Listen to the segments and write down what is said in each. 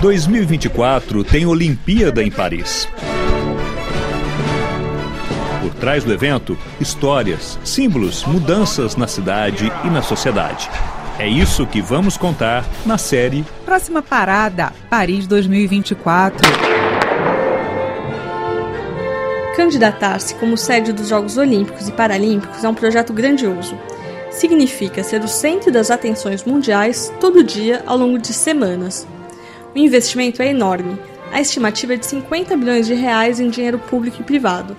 2024 tem Olimpíada em Paris. Por trás do evento, histórias, símbolos, mudanças na cidade e na sociedade. É isso que vamos contar na série Próxima parada, Paris 2024. Candidatar-se como sede dos Jogos Olímpicos e Paralímpicos é um projeto grandioso. Significa ser o centro das atenções mundiais todo dia ao longo de semanas. O investimento é enorme. A estimativa é de 50 bilhões de reais em dinheiro público e privado.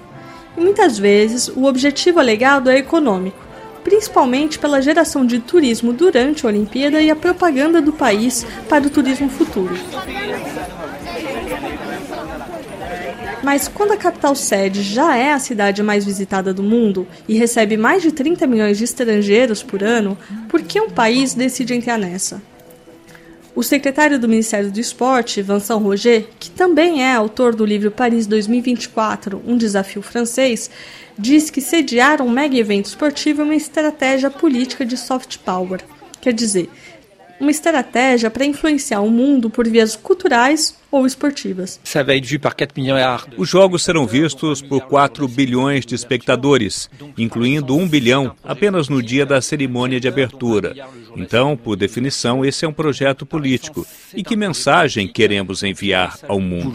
E muitas vezes o objetivo alegado é econômico, principalmente pela geração de turismo durante a Olimpíada e a propaganda do país para o turismo futuro. Mas quando a capital sede já é a cidade mais visitada do mundo e recebe mais de 30 milhões de estrangeiros por ano, por que um país decide entrar nessa? O secretário do Ministério do Esporte, Vincent Roger, que também é autor do livro Paris 2024, um desafio francês, diz que sediar um mega evento esportivo é uma estratégia política de soft power. Quer dizer, uma estratégia para influenciar o mundo por vias culturais ou esportivas. Os jogos serão vistos por 4 bilhões de espectadores, incluindo 1 bilhão apenas no dia da cerimônia de abertura. Então, por definição, esse é um projeto político. E que mensagem queremos enviar ao mundo?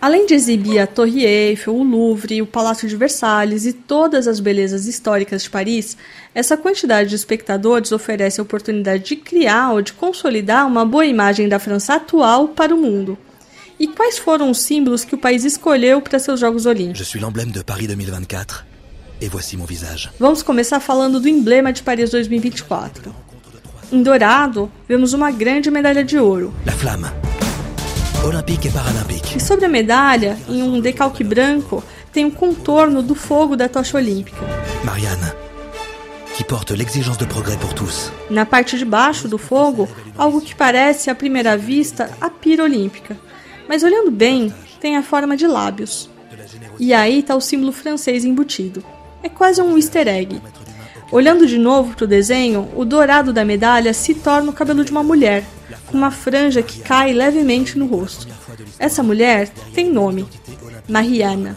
Além de exibir a Torre Eiffel, o Louvre, o Palácio de Versalhes e todas as belezas históricas de Paris, essa quantidade de espectadores oferece a oportunidade de criar ou de consolidar uma boa imagem da França atual para o mundo. E quais foram os símbolos que o país escolheu para seus Jogos Olímpicos? Je suis l'emblème de Paris 2024 et voici mon visage. Vamos começar falando do emblema de Paris 2024. Em dourado, vemos uma grande medalha de ouro. La flamme. Olympique et paralympique. E sobre a medalha, em um decalque branco, tem o contorno do fogo da tocha olímpica. Marianne, qui porte l'exigence de progrès pour tous. Na parte de baixo do fogo, algo que parece à primeira vista a pira olímpica. Mas olhando bem, tem a forma de lábios. E aí está o símbolo francês embutido. É quase um easter egg. Olhando de novo para o desenho, o dourado da medalha se torna o cabelo de uma mulher, com uma franja que cai levemente no rosto. Essa mulher tem nome: Mariana.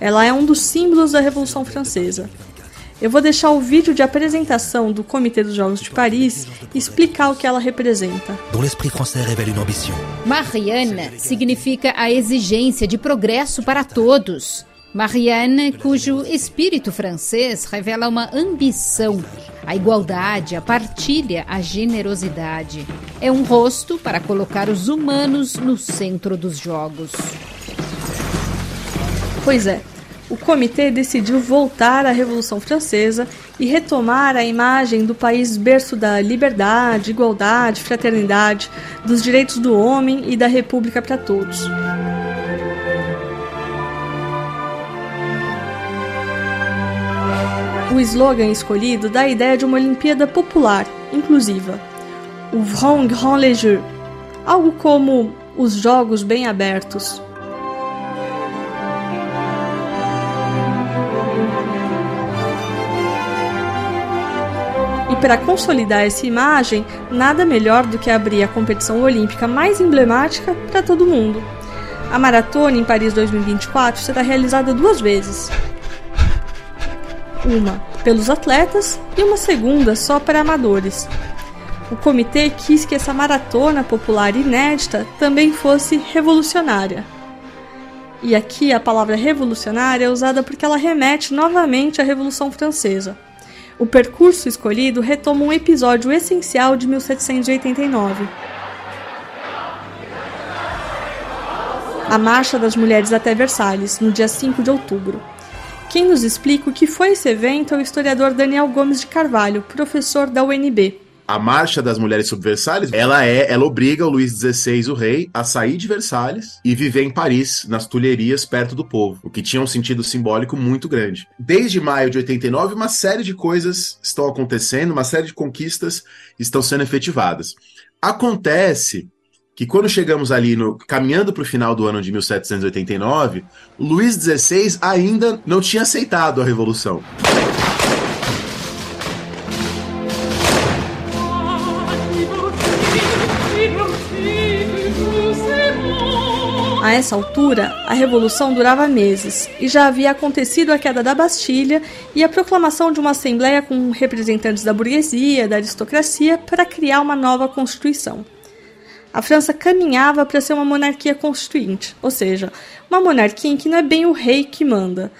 Ela é um dos símbolos da Revolução Francesa. Eu vou deixar o vídeo de apresentação do Comitê dos Jogos de Paris e explicar o que ela representa. Marianne significa a exigência de progresso para todos. Marianne, cujo espírito francês revela uma ambição, a igualdade, a partilha, a generosidade. É um rosto para colocar os humanos no centro dos jogos. Pois é, o comitê decidiu voltar à Revolução Francesa e retomar a imagem do país berço da liberdade, igualdade, fraternidade, dos direitos do homem e da república para todos. O slogan escolhido dá a ideia de uma Olimpíada popular, inclusiva. Ouvrons grand les jeux, algo como os jogos bem abertos. E para consolidar essa imagem, nada melhor do que abrir a competição olímpica mais emblemática para todo mundo. A maratona em Paris 2024 será realizada duas vezes. Uma pelos atletas e uma segunda só para amadores. O comitê quis que essa maratona popular inédita também fosse revolucionária. E aqui a palavra revolucionária é usada porque ela remete novamente à Revolução Francesa. O percurso escolhido retoma um episódio essencial de 1789. A Marcha das Mulheres até Versalhes, no dia 5 de outubro. Quem nos explica o que foi esse evento é o historiador Daniel Gomes de Carvalho, professor da UNB. A marcha das mulheres sobre Versalhes, ela é, ela obriga o Luís XVI, o rei, a sair de Versalhes e viver em Paris, nas Tulherias, perto do povo, o que tinha um sentido simbólico muito grande. Desde maio de 89, uma série de coisas estão acontecendo, uma série de conquistas estão sendo efetivadas. Acontece que quando chegamos ali no caminhando para o final do ano de 1789, Luís XVI ainda não tinha aceitado a revolução. A essa altura, a revolução durava meses e já havia acontecido a queda da Bastilha e a proclamação de uma assembleia com representantes da burguesia, da aristocracia, para criar uma nova constituição. A França caminhava para ser uma monarquia constituinte, ou seja, uma monarquia em que não é bem o rei que manda.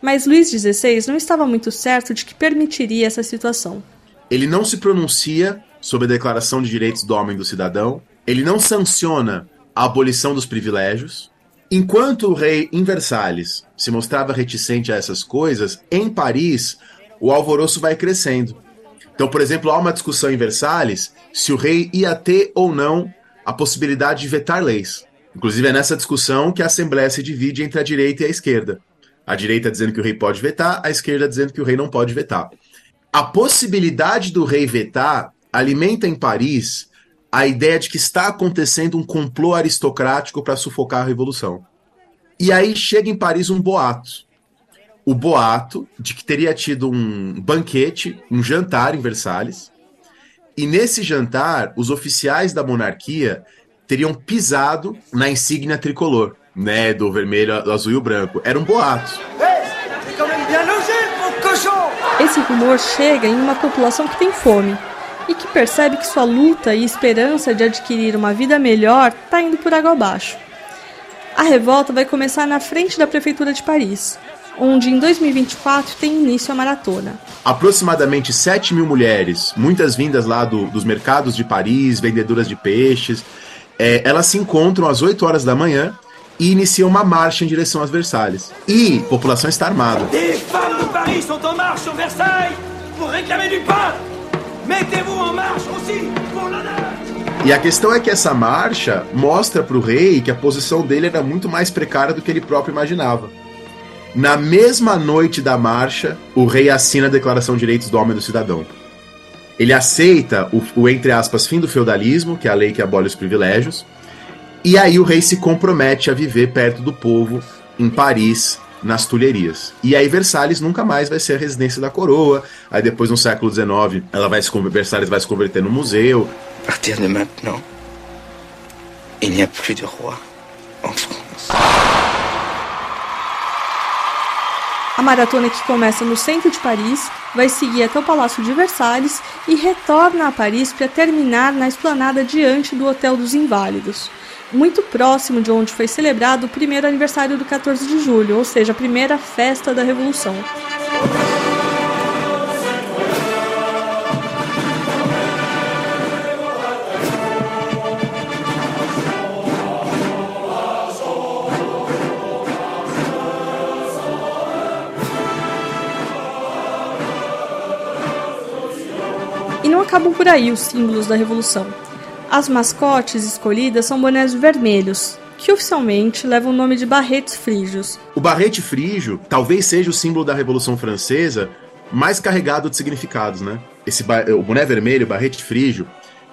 Mas Luís XVI não estava muito certo de que permitiria essa situação. Ele não se pronuncia sobre a Declaração de Direitos do Homem e do Cidadão, ele não sanciona a abolição dos privilégios. Enquanto o rei em Versalhes se mostrava reticente a essas coisas, em Paris o alvoroço vai crescendo. Então, por exemplo, há uma discussão em Versalhes se o rei ia ter ou não a possibilidade de vetar leis. Inclusive é nessa discussão que a Assembleia se divide entre a direita e a esquerda. A direita dizendo que o rei pode vetar, a esquerda dizendo que o rei não pode vetar. A possibilidade do rei vetar alimenta em Paris a ideia de que está acontecendo um complô aristocrático para sufocar a revolução. E aí chega em Paris um boato. O boato de que teria tido um banquete, um jantar em Versalhes, e nesse jantar, os oficiais da monarquia teriam pisado na insígnia tricolor, né, do vermelho, do azul e branco. Era um boato. Esse rumor chega em uma população que tem fome e que percebe que sua luta e esperança de adquirir uma vida melhor está indo por água abaixo. A revolta vai começar na frente da prefeitura de Paris, onde em 2024 tem início a maratona. Aproximadamente 7 mil mulheres, muitas vindas lá do, dos mercados de Paris, vendedoras de peixes, é, elas se encontram às 8 horas da manhã e iniciam uma marcha em direção às Versalhes. E a população está armada. Des femmes de Paris sont en marche sur Versailles pour réclamer du pain. Mettez-vous en marche aussi pour l'honneur. E a questão é que essa marcha mostra para o rei que a posição dele era muito mais precária do que ele próprio imaginava. Na mesma noite da marcha, o rei assina a Declaração de Direitos do Homem e do Cidadão. Ele aceita o, o, entre aspas, fim do feudalismo, que é a lei que abole os privilégios, e aí o rei se compromete a viver perto do povo, em Paris, nas Tulherias. E aí Versalhes nunca mais vai ser a residência da coroa. Aí depois, no século XIX, ela vai se Versalhes vai se converter no museu. A partir de maintenant, il n'y a plus de roi en. A maratona que começa no centro de Paris vai seguir até o Palácio de Versalhes e retorna a Paris para terminar na esplanada diante do Hotel dos Inválidos, muito próximo de onde foi celebrado o primeiro aniversário do 14 de julho, ou seja, a primeira festa da Revolução. E não acabam por aí os símbolos da Revolução. As mascotes escolhidas são bonés vermelhos, que oficialmente levam o nome de barretes frígios. O barrete frígio talvez seja o símbolo da Revolução Francesa mais carregado de significados, né? Esse o boné vermelho, o barrete frígio,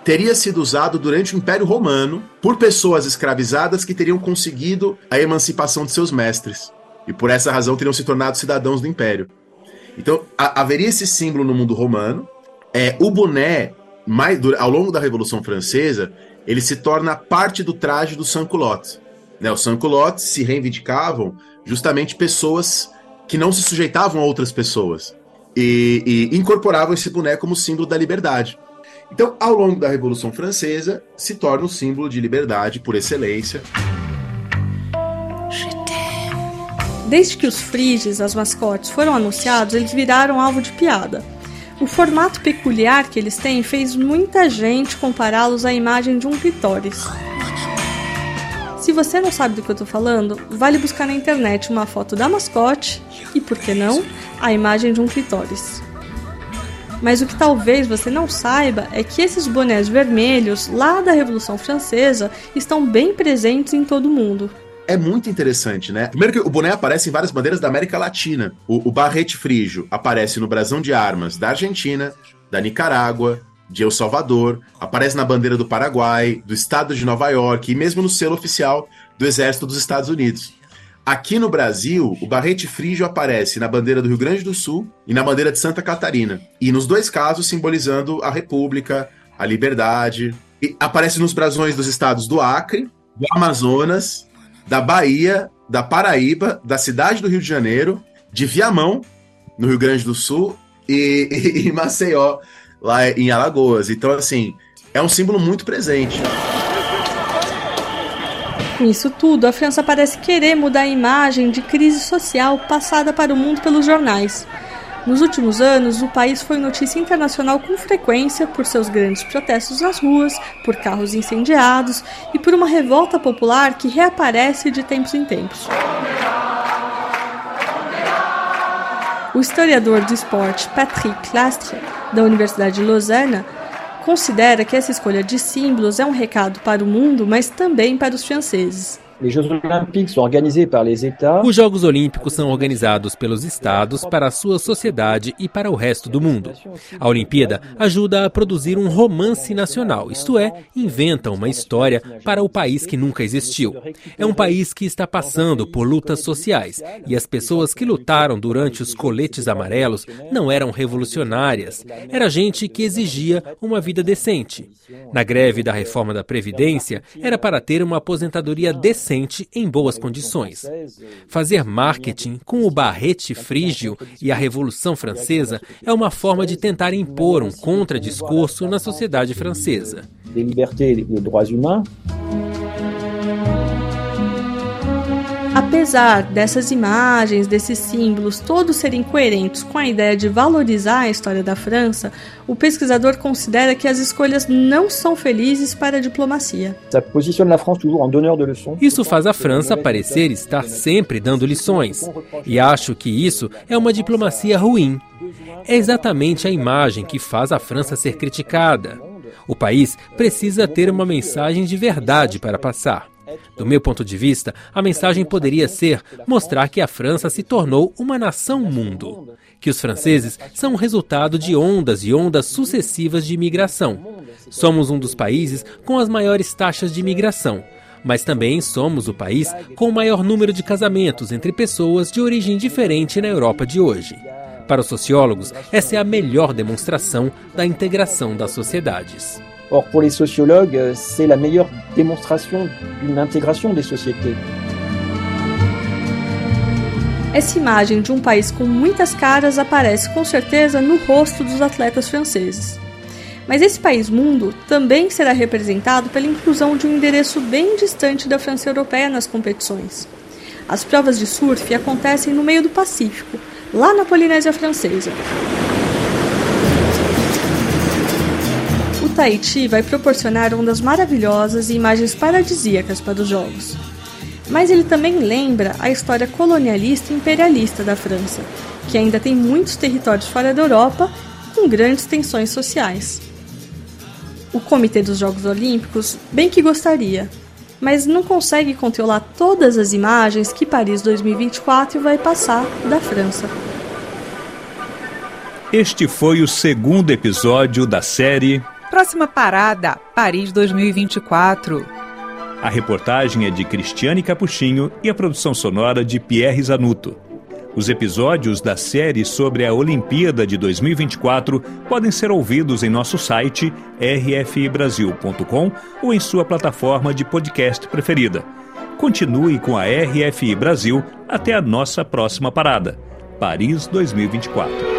teria sido usado durante o Império Romano por pessoas escravizadas que teriam conseguido a emancipação de seus mestres e por essa razão teriam se tornado cidadãos do Império. Então haveria esse símbolo no mundo romano. É, o boné mais, ao longo da Revolução Francesa, ele se torna parte do traje do sans-culottes. Né, os sans-culottes se reivindicavam justamente pessoas que não se sujeitavam a outras pessoas e, e incorporavam esse boneco como símbolo da liberdade. Então, ao longo da Revolução Francesa, se torna um símbolo de liberdade por excelência. Desde que os friges, as mascotes, foram anunciados, eles viraram alvo de piada. O formato peculiar que eles têm fez muita gente compará-los à imagem de um clitóris. Se você não sabe do que eu tô falando, vale buscar na internet uma foto da mascote e, por que não, a imagem de um clitóris. Mas o que talvez você não saiba é que esses bonés vermelhos, lá da Revolução Francesa, estão bem presentes em todo o mundo é muito interessante, né? Primeiro que o boné aparece em várias bandeiras da América Latina. O, o barrete frígio aparece no brasão de armas da Argentina, da Nicarágua, de El Salvador, aparece na bandeira do Paraguai, do estado de Nova York e mesmo no selo oficial do Exército dos Estados Unidos. Aqui no Brasil, o barrete frígio aparece na bandeira do Rio Grande do Sul e na bandeira de Santa Catarina. E nos dois casos simbolizando a República, a liberdade. E aparece nos brasões dos estados do Acre, do Amazonas da Bahia, da Paraíba, da cidade do Rio de Janeiro, de Viamão, no Rio Grande do Sul, e, e, e Maceió, lá em Alagoas. Então, assim, é um símbolo muito presente. Com isso tudo, a França parece querer mudar a imagem de crise social passada para o mundo pelos jornais. Nos últimos anos, o país foi notícia internacional com frequência por seus grandes protestos nas ruas, por carros incendiados e por uma revolta popular que reaparece de tempos em tempos. O historiador do esporte Patrick Lastre, da Universidade de Lausanne, considera que essa escolha de símbolos é um recado para o mundo, mas também para os franceses. Os Jogos Olímpicos são organizados pelos estados para a sua sociedade e para o resto do mundo. A Olimpíada ajuda a produzir um romance nacional, isto é, inventa uma história para o país que nunca existiu. É um país que está passando por lutas sociais e as pessoas que lutaram durante os coletes amarelos não eram revolucionárias, era gente que exigia uma vida decente. Na greve da reforma da Previdência, era para ter uma aposentadoria decente em boas condições. Fazer marketing com o barrete frígio e a Revolução Francesa é uma forma de tentar impor um contradiscurso na sociedade francesa. Apesar dessas imagens, desses símbolos, todos serem coerentes com a ideia de valorizar a história da França, o pesquisador considera que as escolhas não são felizes para a diplomacia. Isso faz a França parecer estar sempre dando lições, e acho que isso é uma diplomacia ruim. É exatamente a imagem que faz a França ser criticada. O país precisa ter uma mensagem de verdade para passar. Do meu ponto de vista, a mensagem poderia ser mostrar que a França se tornou uma nação-mundo, que os franceses são resultado de ondas e ondas sucessivas de imigração. Somos um dos países com as maiores taxas de imigração, mas também somos o país com o maior número de casamentos entre pessoas de origem diferente na Europa de hoje. Para os sociólogos, essa é a melhor demonstração da integração das sociedades. Or, pour les sociologues, c'est la meilleure démonstration d'une intégration des sociétés. Essa imagem de um país com muitas caras aparece com certeza no rosto dos atletas franceses. Mas esse país mundo também será representado pela inclusão de um endereço bem distante da França europeia nas competições. As provas de surf acontecem no meio do Pacífico, lá na Polinésia Francesa. Tahiti vai proporcionar ondas maravilhosas e imagens paradisíacas para os jogos. Mas ele também lembra a história colonialista e imperialista da França, que ainda tem muitos territórios fora da Europa com grandes tensões sociais. O Comitê dos Jogos Olímpicos bem que gostaria, mas não consegue controlar todas as imagens que Paris 2024 vai passar da França. Este foi o segundo episódio da série Próxima parada, Paris 2024. A reportagem é de Cristiane Capuchinho e a produção sonora de Pierre Zanuto. Os episódios da série sobre a Olimpíada de 2024 podem ser ouvidos em nosso site rfibrasil.com ou em sua plataforma de podcast preferida. Continue com a RFI Brasil até a nossa próxima parada, Paris 2024.